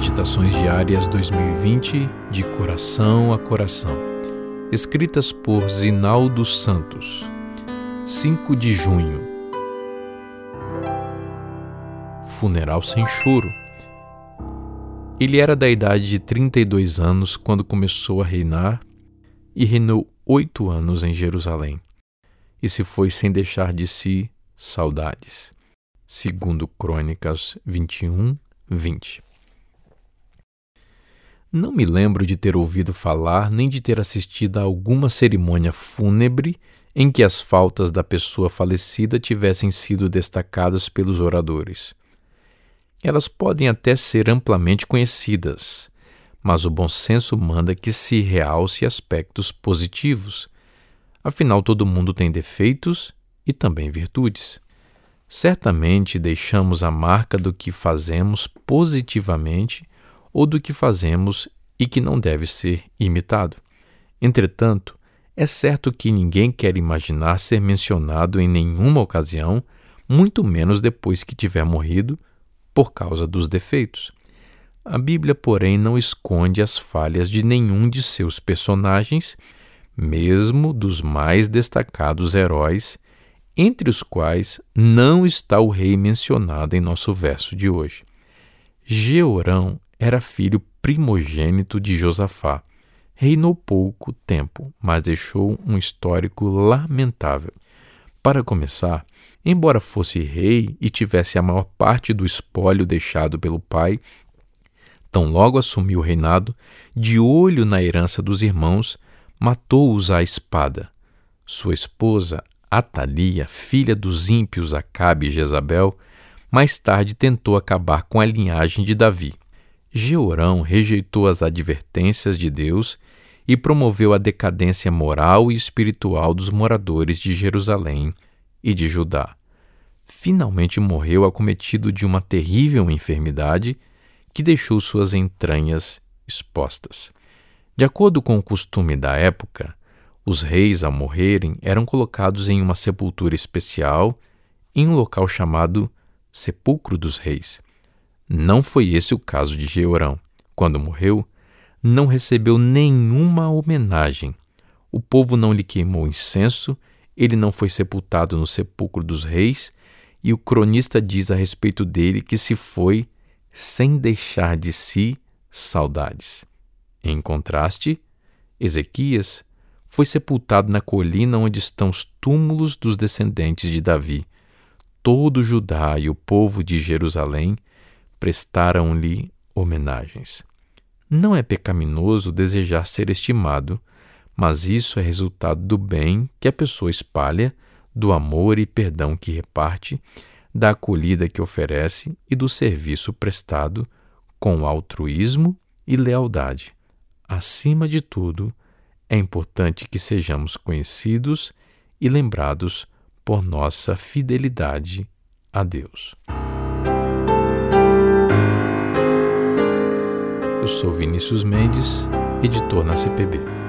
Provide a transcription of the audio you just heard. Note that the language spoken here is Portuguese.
Meditações Diárias 2020 de Coração a Coração. Escritas por Zinaldo Santos. 5 de junho. Funeral sem choro. Ele era da idade de 32 anos quando começou a reinar e reinou oito anos em Jerusalém. E se foi sem deixar de si saudades. Segundo Crônicas 21, 20. Não me lembro de ter ouvido falar nem de ter assistido a alguma cerimônia fúnebre em que as faltas da pessoa falecida tivessem sido destacadas pelos oradores. Elas podem até ser amplamente conhecidas, mas o bom senso manda que se realce aspectos positivos. Afinal, todo mundo tem defeitos e também virtudes. Certamente deixamos a marca do que fazemos positivamente ou do que fazemos e que não deve ser imitado. Entretanto, é certo que ninguém quer imaginar ser mencionado em nenhuma ocasião, muito menos depois que tiver morrido, por causa dos defeitos. A Bíblia, porém, não esconde as falhas de nenhum de seus personagens, mesmo dos mais destacados heróis, entre os quais não está o rei mencionado em nosso verso de hoje. Georão era filho primogênito de Josafá. Reinou pouco tempo, mas deixou um histórico lamentável. Para começar, embora fosse rei e tivesse a maior parte do espólio deixado pelo pai, tão logo assumiu o reinado, de olho na herança dos irmãos, matou-os à espada. Sua esposa, Atalia, filha dos ímpios Acabe e Jezabel, mais tarde tentou acabar com a linhagem de Davi. Georão rejeitou as advertências de Deus e promoveu a decadência moral e espiritual dos moradores de Jerusalém e de Judá. Finalmente morreu acometido de uma terrível enfermidade que deixou suas entranhas expostas. De acordo com o costume da época, os reis, ao morrerem, eram colocados em uma sepultura especial em um local chamado Sepulcro dos Reis. Não foi esse o caso de Georão. Quando morreu, não recebeu nenhuma homenagem. O povo não lhe queimou incenso, ele não foi sepultado no sepulcro dos reis, e o cronista diz a respeito dele que se foi sem deixar de si saudades. Em contraste, Ezequias foi sepultado na colina onde estão os túmulos dos descendentes de Davi. Todo Judá e o povo de Jerusalém prestaram-lhe homenagens. Não é pecaminoso desejar ser estimado, mas isso é resultado do bem que a pessoa espalha, do amor e perdão que reparte, da acolhida que oferece e do serviço prestado com altruísmo e lealdade. Acima de tudo, é importante que sejamos conhecidos e lembrados por nossa fidelidade a Deus. Sou Vinícius Mendes, editor na CPB.